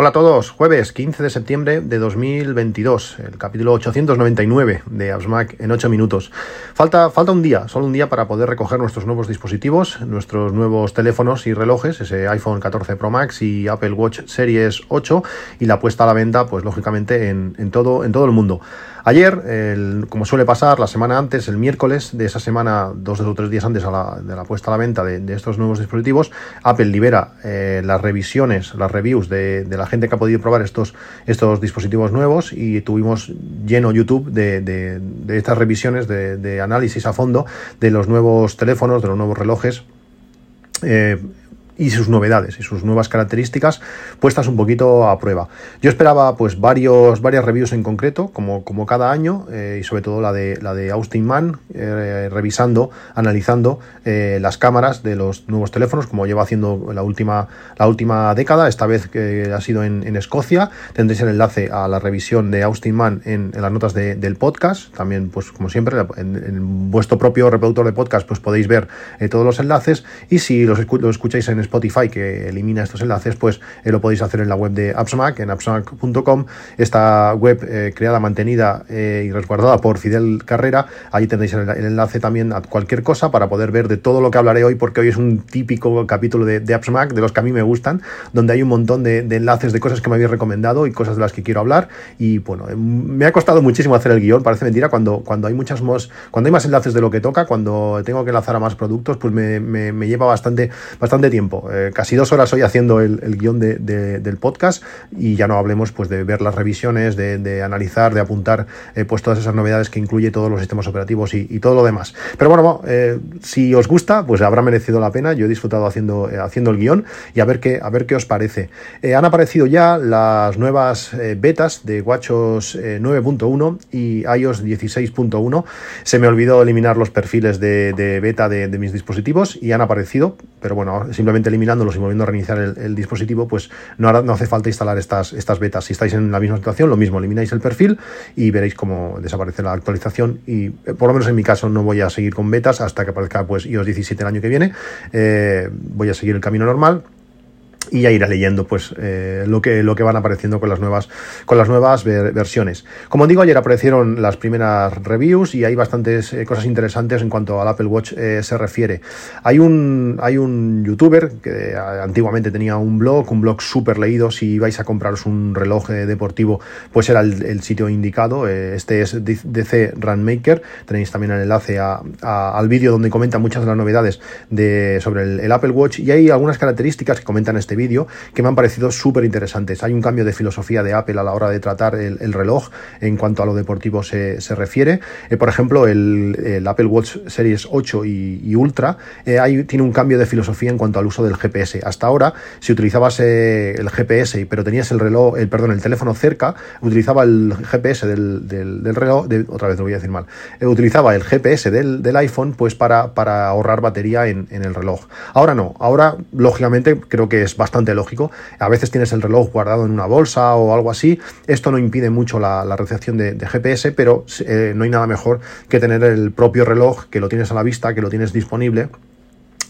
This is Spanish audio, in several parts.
Hola a todos, jueves 15 de septiembre de 2022, el capítulo 899 de AppsMac en 8 minutos. Falta, falta un día, solo un día para poder recoger nuestros nuevos dispositivos, nuestros nuevos teléfonos y relojes, ese iPhone 14 Pro Max y Apple Watch Series 8 y la puesta a la venta, pues lógicamente en, en todo, en todo el mundo. Ayer, como suele pasar, la semana antes, el miércoles de esa semana, dos o tres días antes de la puesta a la venta de, estos nuevos dispositivos, Apple libera eh, las revisiones, las reviews de, la gente que ha podido probar estos, estos dispositivos nuevos y tuvimos lleno YouTube de, estas revisiones de, análisis a fondo de los nuevos teléfonos, de los nuevos relojes. Eh, y sus novedades y sus nuevas características puestas un poquito a prueba. Yo esperaba pues varios, varias reviews en concreto, como, como cada año, eh, y sobre todo la de, la de Austin Mann, eh, revisando, analizando eh, las cámaras de los nuevos teléfonos, como lleva haciendo la última, la última década, esta vez ha sido en, Escocia. Tendréis el enlace a la revisión de Austin Mann en, las notas del podcast. También, pues como siempre, en, vuestro propio reproductor de podcast, pues podéis ver todos los enlaces. Y si los, los escucháis en Spotify que elimina estos enlaces, pues eh, lo podéis hacer en la web de AppsMac, en appsmac.com. Esta web eh, creada, mantenida eh, y resguardada por Fidel Carrera. Ahí tendréis el, enlace también a cualquier cosa para poder ver de todo lo que hablaré hoy, porque hoy es un típico capítulo de, de AppsMac, de los que a mí me gustan, donde hay un montón de, enlaces de cosas que me habéis recomendado y cosas de las que quiero hablar. Y bueno, me ha costado muchísimo hacer el guion, parece mentira, cuando, cuando hay muchas más, cuando hay más enlaces de lo que toca, cuando tengo que enlazar a más productos, pues me, me lleva bastante, bastante tiempo. Eh, casi dos horas hoy haciendo el, guion del podcast y ya no hablemos pues de ver las revisiones, de, analizar, de apuntar eh, pues todas esas novedades que incluye todos los sistemas operativos y, todo lo demás. Pero bueno, eh, si os gusta, pues habrá merecido la pena. Yo he disfrutado haciendo, haciendo el guion y a ver qué, a ver qué os parece. han aparecido ya las nuevas betas de WatchOS 9.1 y iOS 16.1. Se me olvidó eliminar los perfiles de, beta de mis dispositivos y han aparecido, pero bueno, simplemente eliminándolos y volviendo a reiniciar el, dispositivo, pues no, no, hace falta instalar estas, estas betas. Si estáis en la misma situación, lo mismo, elimináis el perfil y veréis cómo desaparece la actualización. Y eh, por lo menos en mi caso no voy a seguir con betas hasta que aparezca pues iOS 17 el año que viene. Eh, voy a seguir el camino normal y ya iré leyendo pues eh, lo que lo que van apareciendo con las nuevas con las nuevas versiones. Como digo ayer aparecieron las primeras reviews y hay bastantes eh, cosas interesantes en cuanto al Apple Watch eh, se refiere. Hay un hay un youtuber que antiguamente tenía un blog un blog súper leído. Si vais a compraros un reloj deportivo pues era el, sitio indicado. Este es DC Runmaker. Tenéis también el enlace al vídeo donde comenta muchas de las novedades de sobre el, Apple Watch. Y hay algunas características que comentan vídeo que me han parecido súper interesantes. Hay un cambio de filosofía de Apple a la hora de tratar el, reloj en cuanto a lo deportivo se, refiere. Eh, por ejemplo, el, Apple Watch Series 8 y, Ultra eh, tiene un cambio de filosofía en cuanto al uso del GPS. Hasta ahora, si utilizabas eh, el GPS pero tenías el reloj, el, perdón, el teléfono cerca, utilizaba el GPS del, reloj, otra vez lo voy a decir mal, utilizaba el GPS del, iPhone pues para, ahorrar batería en el reloj. Ahora no, ahora lógicamente creo que es bastante lógico. A veces tienes el reloj guardado en una bolsa o algo así. Esto no impide mucho la, recepción de, GPS, pero eh, no hay nada mejor que tener el propio reloj que lo tienes a la vista, que lo tienes disponible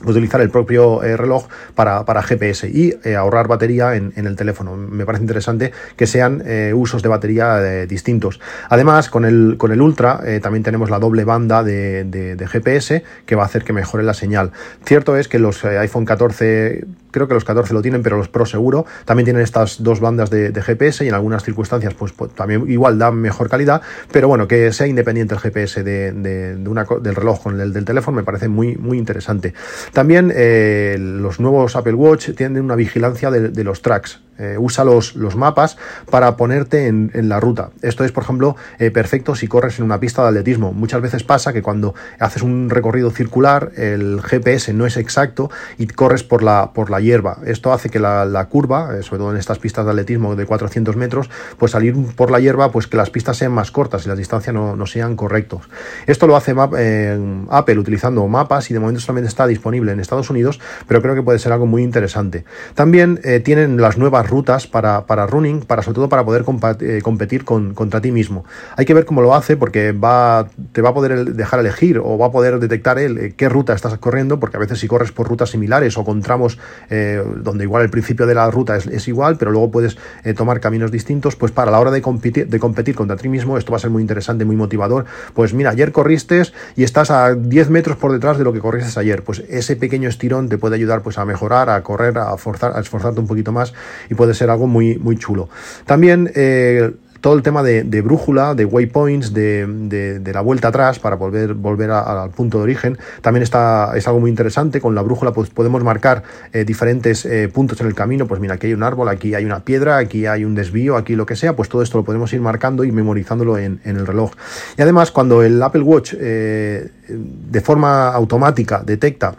utilizar el propio eh, reloj para, GPS y eh, ahorrar batería en, el teléfono. Me parece interesante que sean eh, usos de batería distintos. Además, con el, con el Ultra también tenemos la doble banda de, GPS que va a hacer que mejore la señal. Cierto es que los iPhone 14, creo que los 14 lo tienen, pero los Pro seguro, también tienen estas dos bandas de, GPS y en algunas circunstancias pues, pues, también igual dan mejor calidad, pero bueno, que sea independiente el GPS de, una, del reloj con el del teléfono me parece muy, muy interesante. También eh, los nuevos Apple Watch tienen una vigilancia de, los tracks. Eh, usa los, los mapas para ponerte en, la ruta. Esto es, por ejemplo, eh, perfecto si corres en una pista de atletismo. Muchas veces pasa que cuando haces un recorrido circular, el GPS no es exacto y corres por la, por la hierba. Esto hace que la, curva, eh, sobre todo en estas pistas de atletismo de 400 metros, pues salir por la hierba, pues que las pistas sean más cortas y las distancias no, no sean correctos. Esto lo hace Apple utilizando mapas y de momento solamente está disponible en Estados Unidos, pero creo que puede ser algo muy interesante. También tienen las nuevas rutas para, para running, para sobre todo para poder eh, competir con, contra ti mismo. Hay que ver cómo lo hace porque va, te va a poder dejar elegir o va a poder detectar él eh, qué ruta estás corriendo, porque a veces si corres por rutas similares o con tramos eh, donde igual el principio de la ruta es, igual, pero luego puedes tomar caminos distintos, pues para la hora de competir, de competir contra ti mismo esto va a ser muy interesante, muy motivador. Pues mira, ayer corriste y estás a 10 metros por detrás de lo que corriste ayer, pues ese pequeño estirón te puede ayudar pues a mejorar, a correr, a forzar, a esforzarte un poquito más y puede ser algo muy, muy chulo. También eh, todo el tema de, brújula, de waypoints, de, la vuelta atrás para volver, volver al punto de origen, también está, es algo muy interesante. Con la brújula pues, podemos marcar eh, diferentes eh, puntos en el camino. Pues mira, aquí hay un árbol, aquí hay una piedra, aquí hay un desvío, aquí lo que sea. Pues todo esto lo podemos ir marcando y memorizándolo en el reloj. Y además, cuando el Apple Watch de forma automática detecta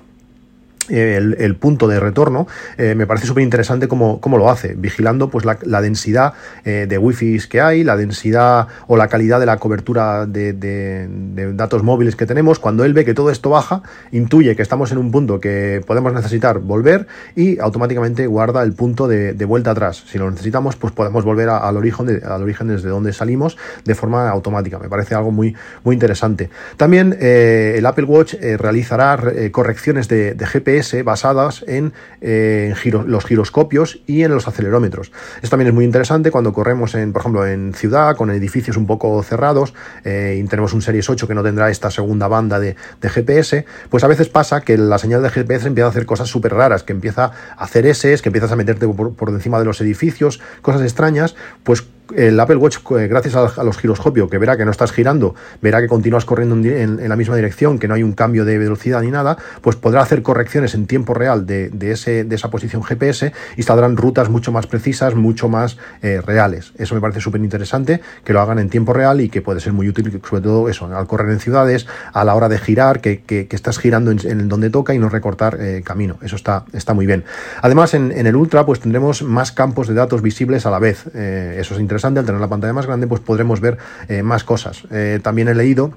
el, punto de retorno, eh, me parece súper interesante cómo, lo hace, vigilando pues la, densidad eh, de wifi que hay, la densidad o la calidad de la cobertura de, datos móviles que tenemos. Cuando él ve que todo esto baja, intuye que estamos en un punto que podemos necesitar volver y automáticamente guarda el punto de, vuelta atrás. Si lo necesitamos, pues podemos volver al, origen al origen desde donde salimos de forma automática. Me parece algo muy, muy interesante. También eh, el Apple Watch realizará correcciones de GPS basadas en eh, los giroscopios y en los acelerómetros. Esto también es muy interesante cuando corremos, en, por ejemplo, en ciudad, con edificios un poco cerrados, eh, y tenemos un Series 8 que no tendrá esta segunda banda de, GPS, pues a veces pasa que la señal de GPS empieza a hacer cosas súper raras, que empieza a hacer S, que empiezas a meterte por, por encima de los edificios, cosas extrañas, pues el Apple Watch, eh, gracias a, los giroscopios, que verá que no estás girando, verá que continúas corriendo en, la misma dirección, que no hay un cambio de velocidad ni nada, pues podrá hacer correcciones en tiempo real de, ese, de esa posición GPS y saldrán rutas mucho más precisas, mucho más eh, reales. Eso me parece súper interesante, que lo hagan en tiempo real y que puede ser muy útil, sobre todo eso, al correr en ciudades, a la hora de girar, que, estás girando en, donde toca y no recortar eh, camino. Eso está, está muy bien. Además, en, el Ultra, pues tendremos más campos de datos visibles a la vez. eso es interesante al tener la pantalla más grande, pues podremos ver eh, más cosas. Eh, también he leído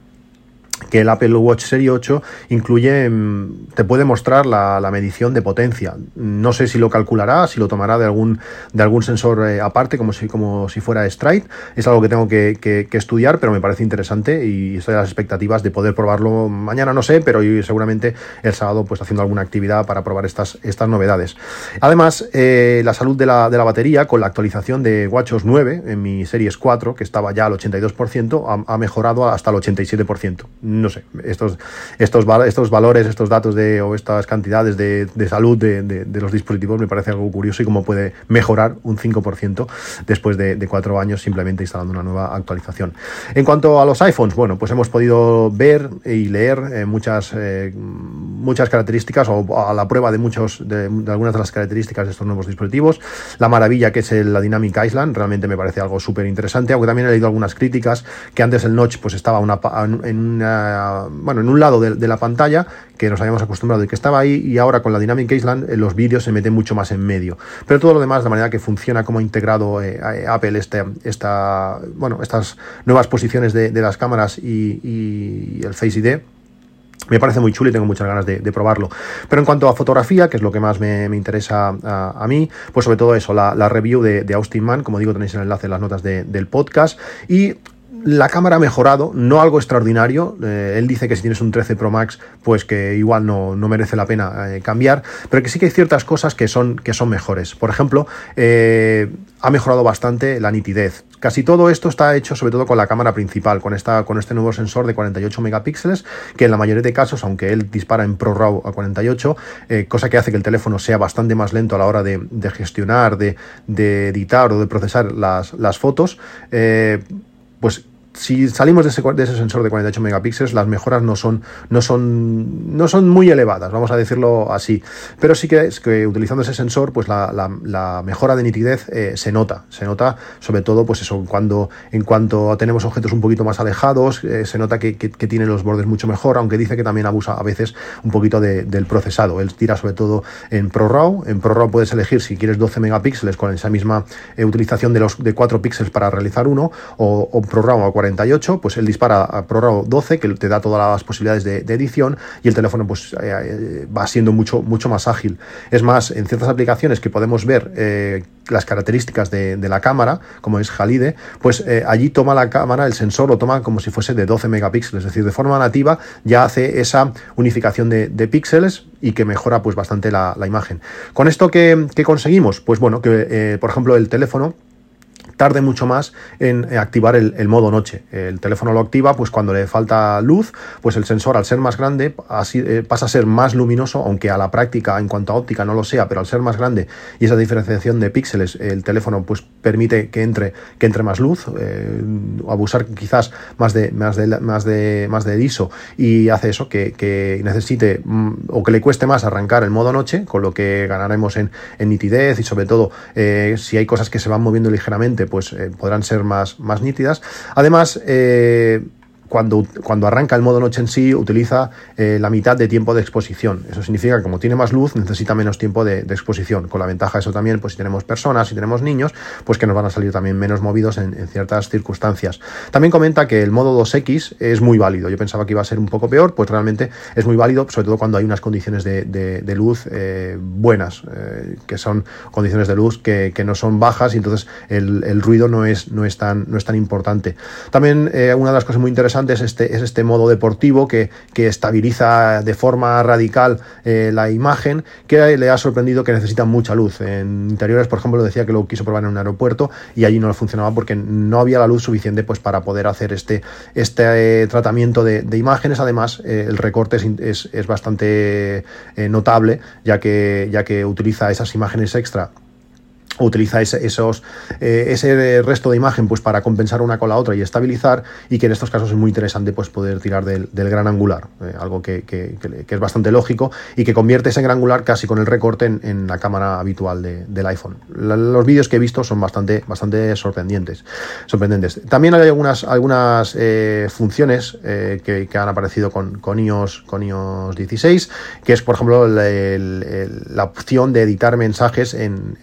que el Apple Watch Serie 8 incluye, mm, te puede mostrar la, medición de potencia. No sé si lo calculará, si lo tomará de algún, de algún sensor eh, aparte, como si, como si fuera Stride. Es algo que tengo que, estudiar, pero me parece interesante y estoy a las expectativas de poder probarlo mañana, no sé, pero seguramente el sábado pues haciendo alguna actividad para probar estas, estas novedades. Además, eh, la salud de la, de la, batería con la actualización de WatchOS 9 en mi Series 4, que estaba ya al 82%, ha, ha mejorado hasta el 87% no sé, estos, estos, estos valores, estos datos de, o estas cantidades de, salud de, los dispositivos me parece algo curioso y cómo puede mejorar un 5% después de, cuatro años simplemente instalando una nueva actualización. En cuanto a los iPhones, bueno, pues hemos podido ver y leer eh, muchas, eh, muchas características o a la prueba de, muchos, de, algunas de las características de estos nuevos dispositivos. La maravilla que es la Dynamic Island, realmente me parece algo súper interesante, aunque también he leído algunas críticas que antes el notch pues estaba en una bueno, en un lado de, la pantalla que nos habíamos acostumbrado y que estaba ahí y ahora con la Dynamic Island eh, los vídeos se meten mucho más en medio. Pero todo lo demás, la manera que funciona, como ha integrado eh, Apple este, esta, bueno, estas nuevas posiciones de, las cámaras y, el Face ID, me parece muy chulo y tengo muchas ganas de, probarlo. Pero en cuanto a fotografía, que es lo que más me, interesa a, mí, pues sobre todo eso, la, review de, Austin Mann, como digo, tenéis el enlace en las notas del podcast. Y la cámara ha mejorado, no algo extraordinario. Eh, él dice que si tienes un 13 Pro Max, pues que igual no, merece la pena eh, cambiar, pero que sí que hay ciertas cosas que son, que son mejores. Por ejemplo, eh, ha mejorado bastante la nitidez. Casi todo esto está hecho sobre todo con la cámara principal, con, esta, con este nuevo sensor de 48 megapíxeles, que en la mayoría de casos, aunque él dispara en ProRAW a 48, cosa que hace que el teléfono sea bastante más lento a la hora de, gestionar, de, editar o de procesar las, las fotos, pues si salimos de ese, de ese, sensor de 48 megapíxeles, las mejoras no son, no, son, no son muy elevadas, vamos a decirlo así. Pero sí que, es que utilizando ese sensor, pues la, la, mejora de nitidez eh, se nota. Se nota sobre todo, pues eso, cuando en cuanto tenemos objetos un poquito más alejados, eh, se nota que, que, tiene los bordes mucho mejor, aunque dice que también abusa a veces un poquito del procesado. Él tira sobre todo en ProRAW. En ProRAW puedes elegir si quieres 12 megapíxeles con esa misma eh, utilización de los de 4 píxeles para realizar uno, o, o ProRAW a 48, pues él dispara a ProRAW 12, que te da todas las posibilidades de, edición, y el teléfono pues eh, eh, va siendo mucho, mucho más ágil. Es más, en ciertas aplicaciones que podemos ver eh, las características de, la cámara, como es Halide, pues allí toma la cámara, el sensor lo toma como si fuese de 12 megapíxeles, es decir, de forma nativa ya hace esa unificación de, píxeles y que mejora pues bastante la, imagen. ¿Con esto qué, conseguimos? Pues bueno, que por ejemplo el teléfono tarde mucho más en eh, activar el, modo noche. El teléfono lo activa pues cuando le falta luz, pues el sensor al ser más grande eh, pasa a ser más luminoso, aunque a la práctica en cuanto a óptica no lo sea, pero al ser más grande y esa diferenciación de píxeles, el teléfono pues permite que entre, que entre más luz, eh, abusar quizás más de, más de, más de, más de ISO y hace eso, que, necesite mm, o que le cueste más arrancar el modo noche, con lo que ganaremos en nitidez y sobre todo si hay cosas que se van moviendo ligeramente pues eh, podrán ser más, más nítidas. Además, eh, cuando, cuando arranca el modo noche en sí, utiliza eh, la mitad de tiempo de exposición. Eso significa que como tiene más luz, necesita menos tiempo de, exposición. Con la ventaja eso también, pues si tenemos personas, si tenemos niños, pues que nos van a salir también menos movidos en, ciertas circunstancias. También comenta que el modo 2X es muy válido. Yo pensaba que iba a ser un poco peor, pues realmente es muy válido, sobre todo cuando hay unas condiciones de, luz eh, buenas, eh, que son condiciones de luz que, no son bajas y entonces el, ruido no es, no, es tan, no es tan importante. También una de las cosas muy interesantes es este, es este modo deportivo que, estabiliza de forma radical eh, la imagen, que le ha sorprendido que necesita mucha luz. En interiores, por ejemplo, decía que lo quiso probar en un aeropuerto y allí no funcionaba porque no había la luz suficiente pues, para poder hacer este, este eh, tratamiento de, imágenes. Además, eh, el recorte es, es, bastante notable, ya que, ya que utiliza esas imágenes extra utiliza ese, esos, eh, ese resto de imagen pues para compensar una con la otra y estabilizar y que en estos casos es muy interesante pues poder tirar del, gran angular eh, algo que, es bastante lógico y que convierte ese gran angular casi con el recorte en, la cámara habitual del iPhone. Los vídeos que he visto son bastante, bastante sorprendentes sorprendentes. También hay algunas, algunas eh, funciones que, han aparecido con, con, iOS, con iOS 16 que es por ejemplo la opción de editar mensajes en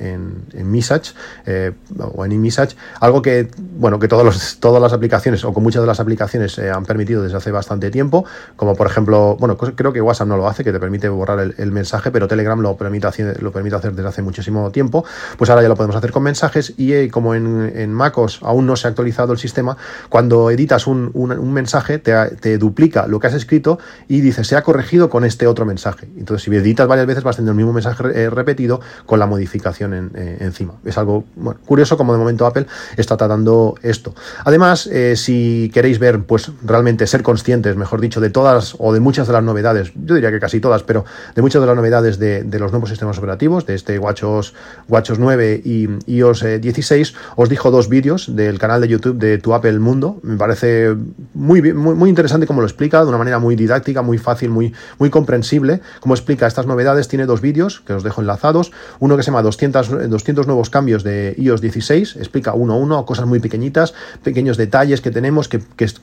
en Message eh, o en InMessage, algo que, bueno, que todos los, todas las aplicaciones o con muchas de las aplicaciones se han permitido desde hace bastante tiempo, como por ejemplo, bueno, creo que WhatsApp no lo hace, que te permite borrar el, mensaje, pero Telegram lo permite, hacer, lo permite hacer desde hace muchísimo tiempo, pues ahora ya lo podemos hacer con mensajes y eh, como en, en, MacOS aún no se ha actualizado el sistema, cuando editas un, un, mensaje te, te, duplica lo que has escrito y dice se ha corregido con este otro mensaje. Entonces si editas varias veces vas teniendo el mismo mensaje eh, repetido con la modificación en, en encima. Es algo curioso como de momento Apple está tratando esto. Además, eh, si queréis ver, pues realmente ser conscientes, mejor dicho, de todas o de muchas de las novedades, yo diría que casi todas, pero de muchas de las novedades de, los nuevos sistemas operativos, de este WatchOS, WatchOS 9 y iOS 16, eh, os dijo dos vídeos del canal de YouTube de Tu Apple Mundo. Me parece muy, muy, muy interesante como lo explica, de una manera muy didáctica, muy fácil, muy, muy comprensible, como explica estas novedades. Tiene dos vídeos que os dejo enlazados, uno que se llama 200, 200 nuevos cambios de iOS 16, explica uno a uno, cosas muy pequeñitas, pequeños detalles que tenemos que,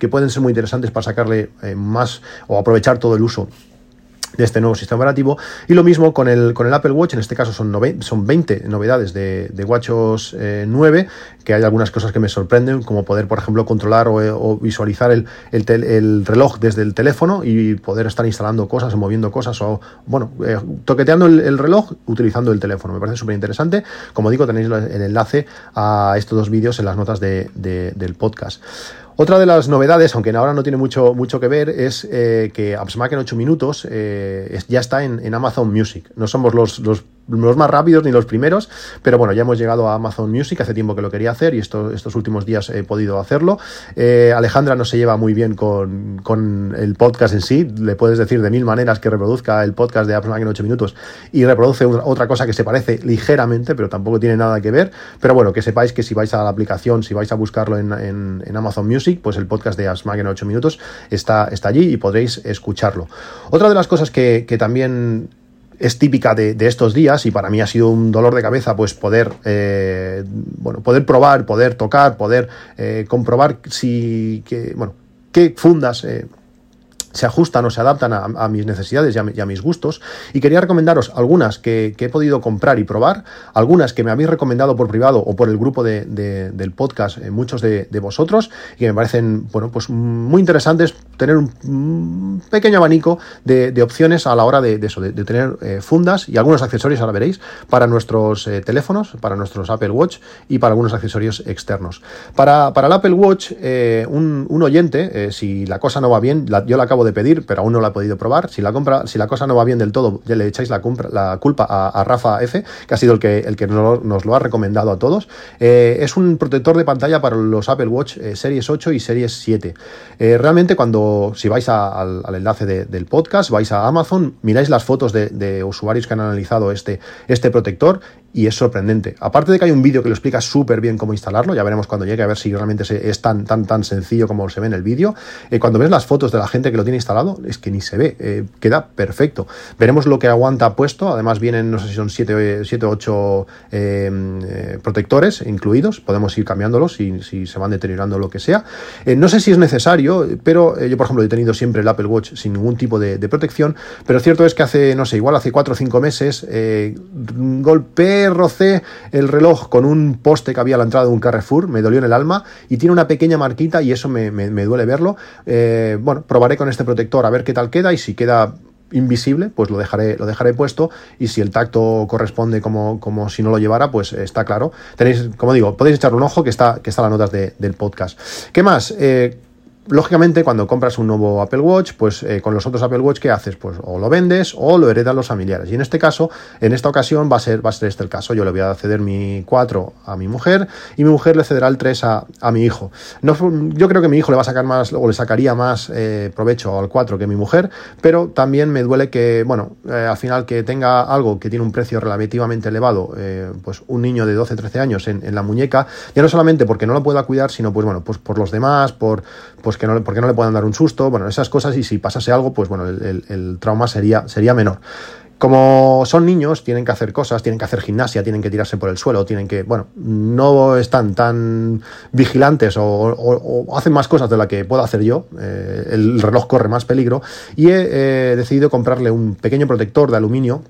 pueden ser muy interesantes para sacarle eh, más o aprovechar todo el uso de este nuevo sistema operativo. Y lo mismo con el, con el Apple Watch, en este caso son, son 20 novedades de, de WatchOS 9, eh, que hay algunas cosas que me sorprenden, como poder, por ejemplo, controlar o, visualizar el, el, reloj desde el teléfono y poder estar instalando cosas o moviendo cosas o, bueno, eh, toqueteando el, reloj utilizando el teléfono. Me parece súper interesante. Como digo, tenéis el enlace a estos dos vídeos en las notas de, del podcast. Otra de las novedades, aunque ahora no tiene mucho, mucho que ver, es eh, que AppsMac en 8 minutos eh, ya está en, Amazon Music. No somos los, los más rápidos ni los primeros, pero bueno, ya hemos llegado a Amazon Music, hace tiempo que lo quería hacer y esto, estos últimos días he podido hacerlo. Eh, Alejandra no se lleva muy bien con, con, el podcast en sí, le puedes decir de mil maneras que reproduzca el podcast de Apps en 8 minutos y reproduce otra cosa que se parece ligeramente, pero tampoco tiene nada que ver, pero bueno, que sepáis que si vais a la aplicación, si vais a buscarlo en, en, Amazon Music, pues el podcast de Apps en 8 minutos está, está allí y podréis escucharlo. Otra de las cosas que, que también es típica de, estos días y para mí ha sido un dolor de cabeza pues poder eh, bueno poder probar poder tocar poder eh, comprobar si que bueno qué fundas eh, se ajustan o se adaptan a, mis necesidades y a, mis gustos. Y quería recomendaros algunas que, he podido comprar y probar, algunas que me habéis recomendado por privado o por el grupo del podcast, eh, muchos de, vosotros, y que me parecen bueno, pues muy interesantes tener un, pequeño abanico de, opciones a la hora de, eso, de, tener eh, fundas y algunos accesorios, ahora veréis, para nuestros eh, teléfonos, para nuestros Apple Watch y para algunos accesorios externos. Para, para el Apple Watch, un, un, oyente, si la cosa no va bien, yo la acabo de pedir, pero aún no la he podido probar. Si la compra, si la cosa no va bien del todo, ya le echáis la, culpa a, Rafa F, que ha sido el que, el que nos, lo ha recomendado a todos. Eh, es un protector de pantalla para los Apple Watch eh, Series 8 y Series 7. Eh, realmente cuando, si vais al, enlace del podcast, vais a Amazon, miráis las fotos de, de, usuarios que han analizado este, este protector y es sorprendente. Aparte de que hay un vídeo que lo explica súper bien cómo instalarlo, ya veremos cuando llegue a ver si realmente es tan, tan, tan sencillo como se ve en el vídeo. Eh, cuando ves las fotos de la gente que lo tiene instalado, es que ni se ve, eh, queda perfecto. Veremos lo que aguanta puesto, además vienen, no sé si son 7 o 8 protectores incluidos, podemos ir cambiándolos si, si, se van deteriorando lo que sea. Eh, no sé si es necesario, pero yo, por ejemplo, he tenido siempre el Apple Watch sin ningún tipo de, protección, pero cierto es que hace, no sé, igual hace 4 o 5 meses golpeé rocé el reloj con un poste que había a la entrada de un Carrefour, me dolió en el alma y tiene una pequeña marquita y eso me, duele verlo. Eh, bueno, probaré con este protector a ver qué tal queda y si queda invisible, pues lo dejaré, lo dejaré puesto y si el tacto corresponde como, como si no lo llevara, pues está claro. Tenéis, como digo, podéis echarle un ojo que está, que está las notas del podcast. ¿Qué más? Eh, lógicamente, cuando compras un nuevo Apple Watch, pues eh, con los otros Apple Watch, ¿qué haces? Pues o lo vendes o lo heredan los familiares. Y en este caso, en esta ocasión, va a ser, va a ser este el caso. Yo le voy a ceder mi 4 a mi mujer y mi mujer le cederá el 3 a, mi hijo. No, yo creo que mi hijo le va a sacar más, o le sacaría más eh, provecho al 4 que mi mujer, pero también me duele que, bueno, eh, al final que tenga algo que tiene un precio relativamente elevado, pues un niño de 12, 13 años en, la muñeca, ya no solamente porque no lo pueda cuidar, sino pues bueno, pues por los demás, por pues que no, porque no le puedan dar un susto, bueno, esas cosas y si pasase algo, pues bueno, el, trauma sería, sería menor. Como son niños, tienen que hacer cosas, tienen que hacer gimnasia, tienen que tirarse por el suelo, tienen que, bueno, no están tan vigilantes o, hacen más cosas de las que puedo hacer yo. Eh, el reloj corre más peligro y he decidido comprarle un pequeño protector de aluminio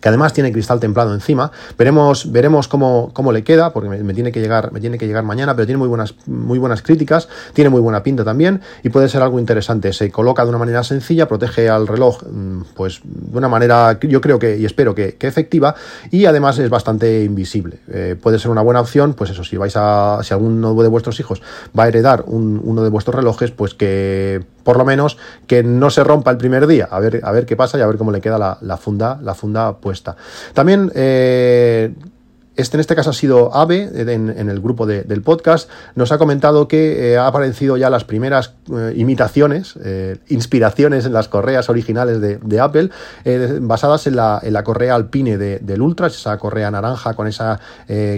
que además tiene cristal templado encima. Veremos, veremos cómo, cómo le queda, porque me, tiene que llegar, me tiene que llegar mañana, pero tiene muy buenas, muy buenas críticas, tiene muy buena pinta también, y puede ser algo interesante. Se coloca de una manera sencilla, protege al reloj, mm, pues de una manera, yo creo que, y espero que, efectiva, y además es bastante invisible. Eh, puede ser una buena opción, pues eso, si vais a, si alguno de vuestros hijos va a heredar uno de vuestros relojes, pues que por lo menos que no se rompa el primer día, a ver, a ver qué pasa y a ver cómo le queda la, funda, la funda También eh, este en este caso ha sido Ave, en, el grupo del podcast, nos ha comentado que eh, ha aparecido ya las primeras eh, imitaciones, eh, inspiraciones en las correas originales de, Apple, basadas en la, en la, correa alpine del Ultra, esa correa naranja con, esa,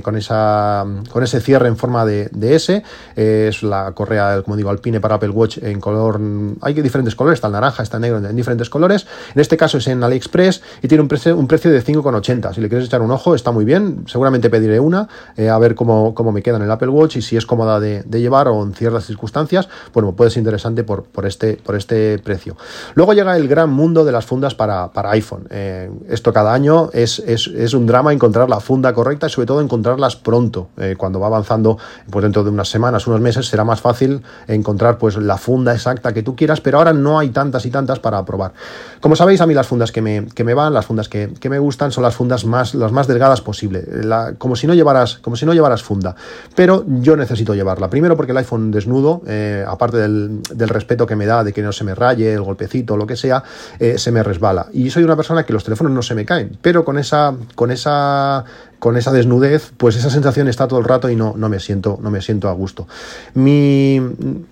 con, esa, con ese cierre en forma de, S. es la correa, como digo, alpine para Apple Watch en color. Hay diferentes colores, está el naranja, está el negro, en diferentes colores. En este caso es en AliExpress y tiene un precio, un precio de 5,80. Si le quieres echar un ojo, está muy bien. Seguramente pediré una, eh, a ver cómo, cómo, me queda en el Apple Watch y si es cómoda de, llevar o en ciertas circunstancias, bueno, puede ser interesante por, por, este, por este precio. Luego llega el gran mundo de las fundas para, para iPhone. Eh, esto cada año es, es, es, un drama encontrar la funda correcta y sobre todo encontrarlas pronto. Eh, cuando va avanzando, pues dentro de unas semanas, unos meses, será más fácil encontrar pues la funda exacta que tú quieras, pero ahora no hay tantas y tantas para probar. Como sabéis, a mí las fundas que me, que me van, las fundas que, que me gustan, son las fundas más, las más delgadas posible. La, como si no llevaras, como si no llevaras funda. Pero yo necesito llevarla. Primero porque el iPhone desnudo, eh, aparte del, respeto que me da de que no se me raye, el golpecito, lo que sea, eh, se me resbala. Y soy una persona que los teléfonos no se me caen, pero con esa, con esa con esa desnudez, pues esa sensación está todo el rato y no, no, me, siento, no me siento a gusto. Mi,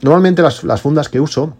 normalmente las, las fundas que uso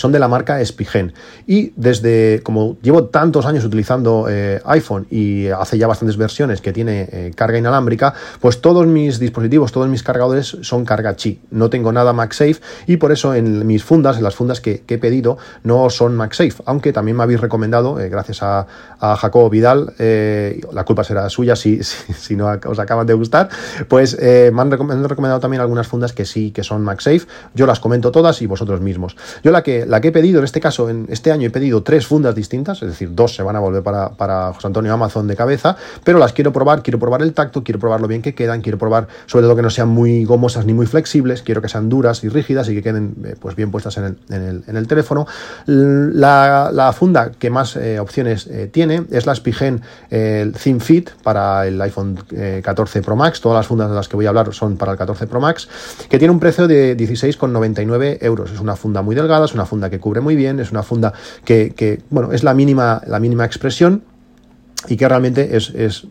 son de la marca Spigen. Y desde, como llevo tantos años utilizando eh, iPhone y hace ya bastantes versiones que tiene eh, carga inalámbrica, pues todos mis dispositivos, todos mis cargadores son carga Qi. No tengo nada MagSafe y por eso en mis fundas, en las fundas que, he pedido, no son MagSafe. Aunque también me habéis recomendado, eh, gracias a, Jacobo Vidal, la culpa será suya si, si, no os acaban de gustar, pues me han, recomendado también algunas fundas que sí que son MagSafe. Yo las comento todas y vosotros mismos. Yo la que la que he pedido, en este caso, en este año he pedido tres fundas distintas, es decir, dos se van a volver para, para José Antonio Amazon de cabeza, pero las quiero probar, quiero probar el tacto, quiero probar lo bien que quedan, quiero probar sobre todo que no sean muy gomosas ni muy flexibles, quiero que sean duras y rígidas y que queden eh, pues bien puestas en el, teléfono. La, funda que más eh, opciones eh, tiene es la Spigen Thin Fit para el iPhone 14 Pro Max, todas las fundas de las que voy a hablar son para el 14 Pro Max, que tiene un precio de 16,99 euros. Es una funda muy delgada, es una funda que cubre muy bien, es una funda que, bueno, es la mínima, la mínima expresión y que realmente es, es,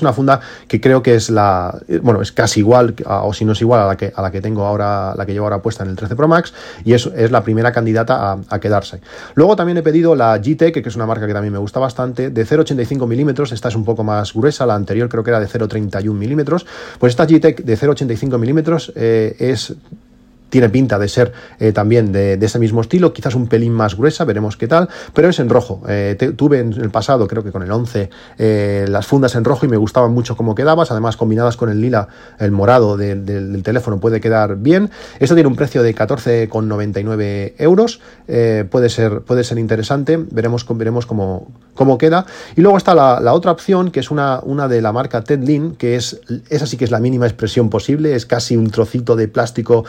una funda que creo que es la bueno es casi igual o si no es igual a la que a la que tengo ahora la que llevo ahora puesta en el 13 Pro Max y es, es la primera candidata a, quedarse. Luego también he pedido la GTEC que es una marca que también me gusta bastante de 0,85 milímetros esta es un poco más gruesa la anterior creo que era de 0,31 milímetros pues esta GTEC de 0,85 milímetros eh, es tiene pinta de ser eh, también de, ese mismo estilo, quizás un pelín más gruesa, veremos qué tal, pero es en rojo. Eh, tuve en el pasado, creo que con el 11, eh, las fundas en rojo y me gustaban mucho cómo quedabas, además combinadas con el lila, el morado del teléfono puede quedar bien. Esto tiene un precio de 14,99 euros, puede, ser, puede ser interesante, veremos, veremos cómo, cómo queda. Y luego está la, otra opción, que es una, una de la marca Tedlin, que es, esa sí que es la mínima expresión posible, es casi un trocito de plástico.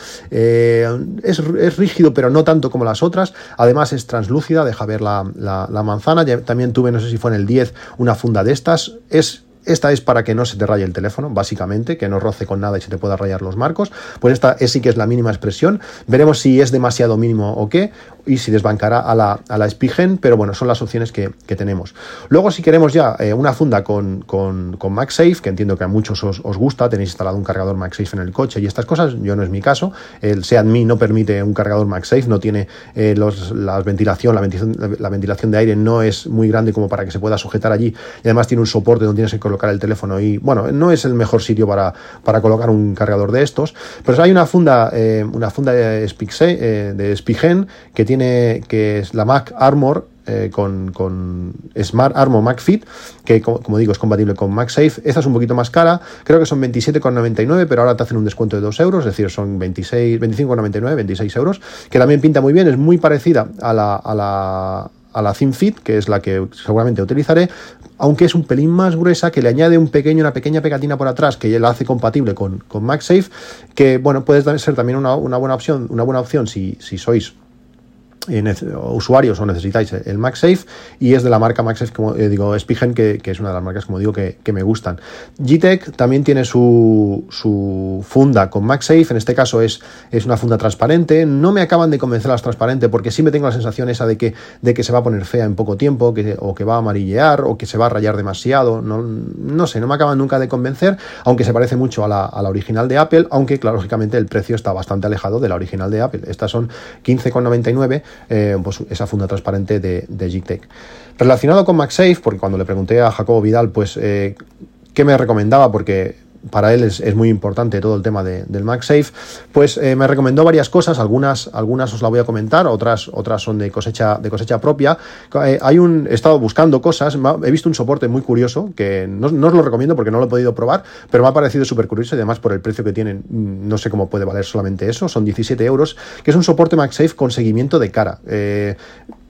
Es, rígido, pero no tanto como las otras. Además, es translúcida, deja ver la, la manzana. también tuve, no sé si fue en el 10, una funda de estas. Es esta es para que no se te raye el teléfono, básicamente, que no roce con nada y se te pueda rayar los marcos. Pues esta es, sí que es la mínima expresión. Veremos si es demasiado mínimo o qué, y si desbancará a la, a la Spigen, pero bueno, son las opciones que, tenemos. Luego, si queremos ya eh, una funda con, con, con, MagSafe, que entiendo que a muchos os, gusta, tenéis instalado un cargador MagSafe en el coche y estas cosas, yo no es mi caso. El Seat Mi no permite un cargador MagSafe, no tiene eh, la, ventilación, la, ventilación, la ventilación de aire no es muy grande como para que se pueda sujetar allí, y además tiene un soporte donde tienes que colocar el teléfono y bueno, no es el mejor sitio para, para colocar un cargador de estos, pero hay una funda, eh, una funda de, eh, de Spigen que tiene, que es la Mac Armor, eh, con, Smart Armor MagFit, que como, digo es compatible con MagSafe. Esta es un poquito más cara, creo que son 27,99, pero ahora te hacen un descuento de 2 euros, es decir, son 26, 25,99, 26 euros, que también pinta muy bien, es muy parecida a la, a la ThinFit, que es la que seguramente utilizaré, aunque es un pelín más gruesa, que le añade un pequeño, una pequeña pegatina por atrás que la hace compatible con, con MagSafe, que bueno, puede ser también una, buena opción, una buena opción si sois usuarios o necesitáis el MagSafe y es de la marca MagSafe, como eh, digo, Spigen, que, es una de las marcas, como digo, que, me gustan. GTEC también tiene su, su, funda con MagSafe, en este caso es, es una funda transparente, no me acaban de convencer las transparentes porque sí me tengo la sensación esa de que, de que se va a poner fea en poco tiempo, que, o que va a amarillear, o que se va a rayar demasiado, no, no sé, no me acaban nunca de convencer, aunque se parece mucho a la, a la original de Apple, aunque, claro, lógicamente el precio está bastante alejado de la original de Apple. Estas son 15,99 eh, pues esa funda transparente de, de Relacionado con MagSafe, porque cuando le pregunté a Jacobo Vidal, pues, eh, ¿qué me recomendaba? Porque para él es, muy importante todo el tema del MagSafe, pues eh, me recomendó varias cosas, algunas, algunas os la voy a comentar, otras, otras son de cosecha, de cosecha propia. Eh, hay un, he estado buscando cosas, he visto un soporte muy curioso, que no, os lo recomiendo porque no lo he podido probar, pero me ha parecido súper curioso y además por el precio que tienen, mm, no sé cómo puede valer solamente eso, son 17 euros, que es un soporte MagSafe con seguimiento de cara. Eh,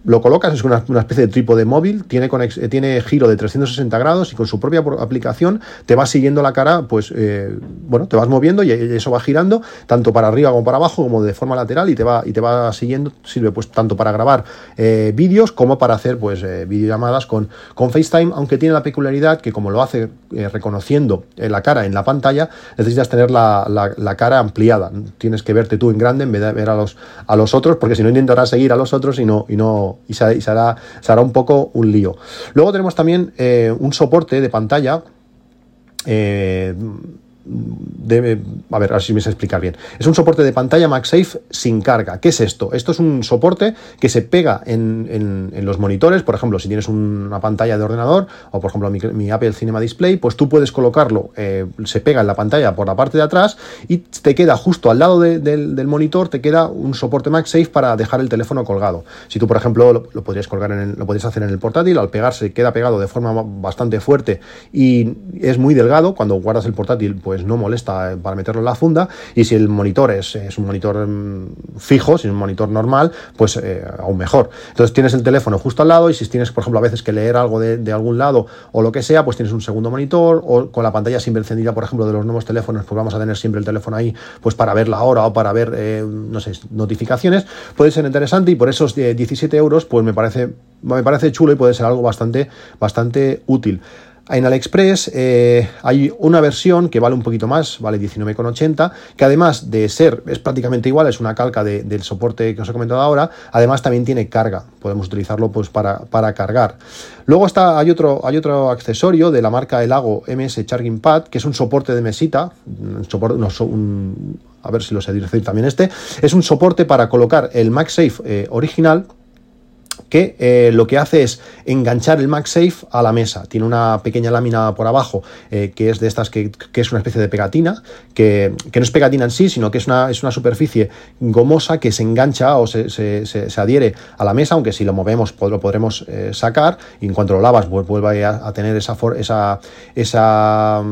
lo colocas, es una, especie de trípode móvil, tiene, tiene giro de 360 grados y con su propia aplicación te va siguiendo la cara, pues eh, bueno, te vas moviendo y eso va girando tanto para arriba como para abajo, como de forma lateral y te va, y te va siguiendo, sirve pues tanto para grabar eh, vídeos como para hacer pues eh, videollamadas con, con FaceTime, aunque tiene la peculiaridad que como lo hace reconociendo la cara en la pantalla, necesitas tener la, la, cara ampliada, tienes que verte tú en grande en vez de ver a los, a los otros, porque si no intentarás seguir a los otros y no, y no y, se, hará, un poco un lío. Luego tenemos también eh, un soporte de pantalla eh, debe, a ver, a ver si me sé explicar bien. Es un soporte de pantalla MagSafe sin carga. ¿Qué es esto? Esto es un soporte que se pega en, los monitores. Por ejemplo, si tienes una pantalla de ordenador o, por ejemplo, mi, Apple Cinema Display, pues tú puedes colocarlo, eh, se pega en la pantalla por la parte de atrás y te queda justo al lado del monitor, te queda un soporte MagSafe para dejar el teléfono colgado. Si tú, por ejemplo, lo, podrías colgar en lo podrías hacer en el portátil, al pegarse queda pegado de forma bastante fuerte y es muy delgado. Cuando guardas el portátil, pues pues no molesta eh, para meterlo en la funda y si el monitor es, un monitor mm, fijo, si es un monitor normal, pues eh, aún mejor. Entonces tienes el teléfono justo al lado y si tienes, por ejemplo, a veces que leer algo de, algún lado o lo que sea, pues tienes un segundo monitor o con la pantalla siempre encendida, por ejemplo, de los nuevos teléfonos, pues vamos a tener siempre el teléfono ahí pues para ver la hora o para ver, eh, no sé, notificaciones. Puede ser interesante y por esos 17 euros, pues me parece, me parece chulo y puede ser algo bastante, bastante útil. En AliExpress eh, hay una versión que vale un poquito más, vale 19,80, que además de ser, es prácticamente igual, es una calca del soporte que os he comentado ahora, además también tiene carga, podemos utilizarlo pues para, para cargar. Luego está, hay otro, hay otro accesorio de la marca Elago MS Charging Pad, que es un soporte de mesita, un soporte, a ver si lo sé decir también este, es un soporte para colocar el MagSafe eh, original, que eh, lo que hace es enganchar el MagSafe a la mesa. Tiene una pequeña lámina por abajo eh, que es de estas que, es una especie de pegatina, que, no es pegatina en sí, sino que es una, es una superficie gomosa que se engancha o se, adhiere a la mesa, aunque si lo movemos lo podremos eh, sacar y en cuanto lo lavas vuelve a, tener esa, esa, esa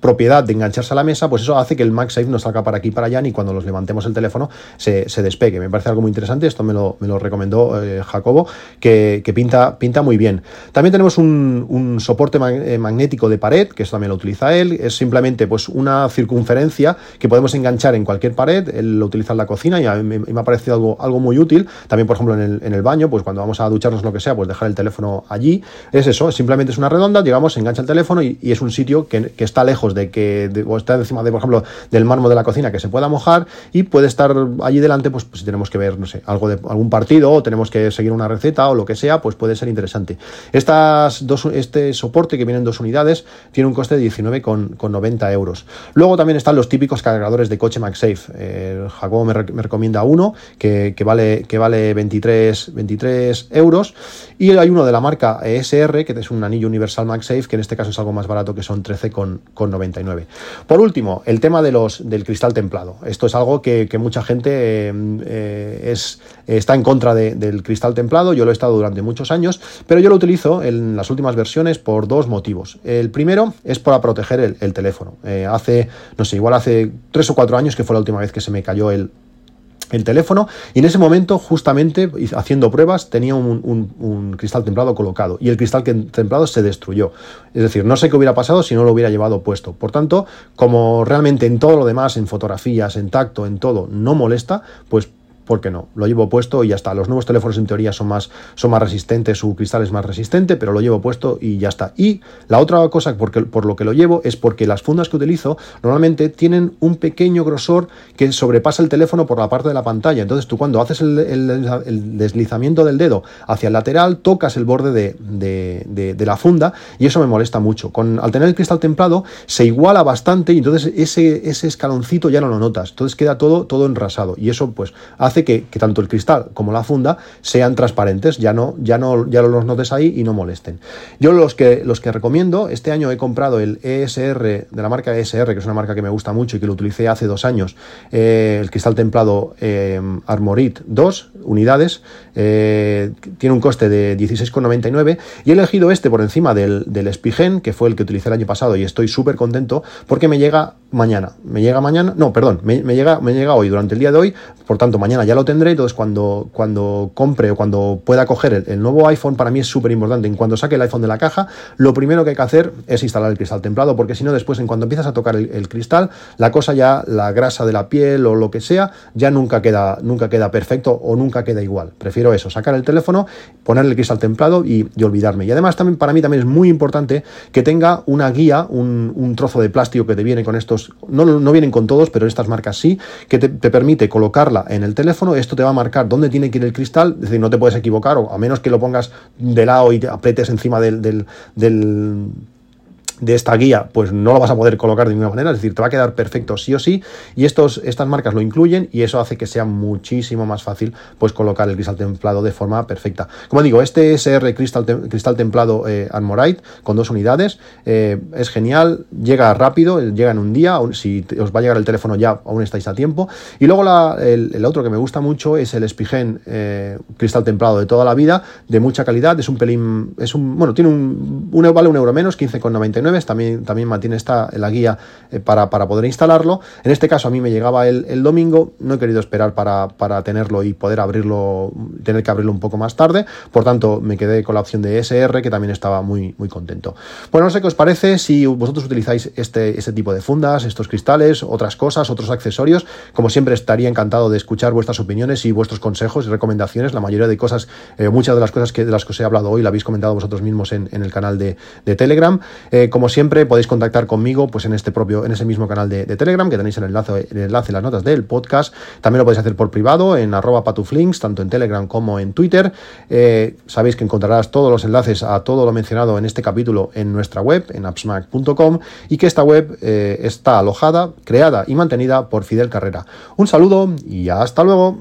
propiedad de engancharse a la mesa, pues eso hace que el MagSafe no salga para aquí y para allá ni cuando los levantemos el teléfono se, despegue. Me parece algo muy interesante, esto me lo, me lo recomendó eh, Jacobo, que, pinta, pinta muy bien. También tenemos un, soporte eh, magnético de pared, que eso también lo utiliza él, es simplemente pues una circunferencia que podemos enganchar en cualquier pared, él lo utiliza en la cocina y a mí me, ha parecido algo, algo muy útil, también por ejemplo en el, en el baño, pues cuando vamos a ducharnos lo que sea, pues dejar el teléfono allí, es eso, simplemente es una redonda, digamos, engancha el teléfono y, es un sitio que, que está lejos de que o está encima de, por ejemplo, del mármol de la cocina que se pueda mojar y puede estar allí delante, pues, pues, si tenemos que ver, no sé, algo de algún partido o tenemos que seguir una receta o lo que sea, pues puede ser interesante. Estas dos, este soporte que viene en dos unidades tiene un coste de 19,90 euros. Luego también están los típicos cargadores de coche MagSafe. Eh, Jacobo me, recomienda uno que, vale, que vale 23, 23 euros y hay uno de la marca ESR que es un anillo universal MagSafe que en este caso es algo más barato que son 13,99 por último, el tema de los, del cristal templado. Esto es algo que, mucha gente eh, es, está en contra del cristal templado. Yo lo he estado durante muchos años, pero yo lo utilizo en las últimas versiones por dos motivos. El primero es para proteger el, teléfono. Eh, hace, no sé, igual hace tres o cuatro años que fue la última vez que se me cayó el, el teléfono y en ese momento justamente haciendo pruebas tenía un, cristal templado colocado y el cristal templado se destruyó. Es decir no sé qué hubiera pasado si no lo hubiera llevado puesto. Por tanto como realmente en todo lo demás en fotografías en tacto en todo no molesta pues ¿por qué no? Lo llevo puesto y ya está. Los nuevos teléfonos en teoría son más, son más resistentes, su cristal es más resistente, pero lo llevo puesto y ya está. Y la otra cosa porque, por lo que lo llevo es porque las fundas que utilizo normalmente tienen un pequeño grosor que sobrepasa el teléfono por la parte de la pantalla. Entonces tú cuando haces el, deslizamiento del dedo hacia el lateral, tocas el borde de, la funda y eso me molesta mucho. Con, al tener el cristal templado se iguala bastante y entonces ese, ese escaloncito ya no lo notas. Entonces queda todo, todo enrasado y eso pues hace que, tanto el cristal como la funda sean transparentes, ya no, ya no, ya los notes ahí y no molesten. Yo los que, los que recomiendo, este año he comprado el ESR de la marca ESR, que es una marca que me gusta mucho y que lo utilicé hace dos años, eh, el cristal templado eh, Armorit 2 unidades, tiene un coste de 16,99 y he elegido este por encima del, del Spigen, que fue el que utilicé el año pasado y estoy súper contento porque me llega mañana. Me llega mañana, no, perdón, me, llega, me llega hoy, durante el día de hoy, por tanto mañana ya lo tendré, entonces cuando, cuando compre o cuando pueda coger el, nuevo iPhone, para mí es súper importante, en cuanto saque el iPhone de la caja, lo primero que hay que hacer es instalar el cristal templado, porque si no después en cuanto empiezas a tocar el, cristal, la cosa ya, la grasa de la piel o lo que sea, ya nunca queda, nunca queda perfecto o nunca queda igual. Prefiero eso, sacar el teléfono, ponerle el cristal templado y, olvidarme. Y además también para mí también es muy importante que tenga una guía, un, trozo de plástico que te viene con estos no, no vienen con todos, pero estas marcas sí, que te, permite colocarla en el teléfono, esto te va a marcar dónde tiene que ir el cristal, es decir, no te puedes equivocar, o a menos que lo pongas de lado y te apretes encima del, del de esta guía, pues no lo vas a poder colocar de ninguna manera, es decir, te va a quedar perfecto sí o sí, y estos, estas marcas lo incluyen y eso hace que sea muchísimo más fácil pues colocar el cristal templado de forma perfecta. Como digo, este SR cristal, cristal templado eh, Armorite con dos unidades eh, es genial, llega rápido, llega en un día, si os va a llegar el teléfono ya aún estáis a tiempo. Y luego el, otro que me gusta mucho es el Spigen eh, cristal templado de toda la vida, de mucha calidad, es un pelín, es un, bueno, tiene un, un vale un euro menos, 15,99 también, también mantiene esta, la guía eh, para, poder instalarlo. En este caso a mí me llegaba el, domingo, no he querido esperar para, tenerlo y poder abrirlo, tener que abrirlo un poco más tarde, por tanto me quedé con la opción de SR que también estaba muy, muy contento. Bueno, no sé qué os parece si vosotros utilizáis este, este tipo de fundas, estos cristales, otras cosas, otros accesorios, como siempre estaría encantado de escuchar vuestras opiniones y vuestros consejos y recomendaciones, la mayoría de cosas, eh, muchas de las cosas que, de las que os he hablado hoy la habéis comentado vosotros mismos en, el canal de, Telegram. Eh, como siempre, podéis contactar conmigo pues en este propio, en ese mismo canal de, Telegram, que tenéis el enlace, el enlace en las notas del podcast. También lo podéis hacer por privado en arroba patuflinks, tanto en Telegram como en Twitter. Eh, sabéis que encontrarás todos los enlaces a todo lo mencionado en este capítulo en nuestra web, en appsmac.com, y que esta web eh, está alojada, creada y mantenida por Fidel Carrera. Un saludo y hasta luego.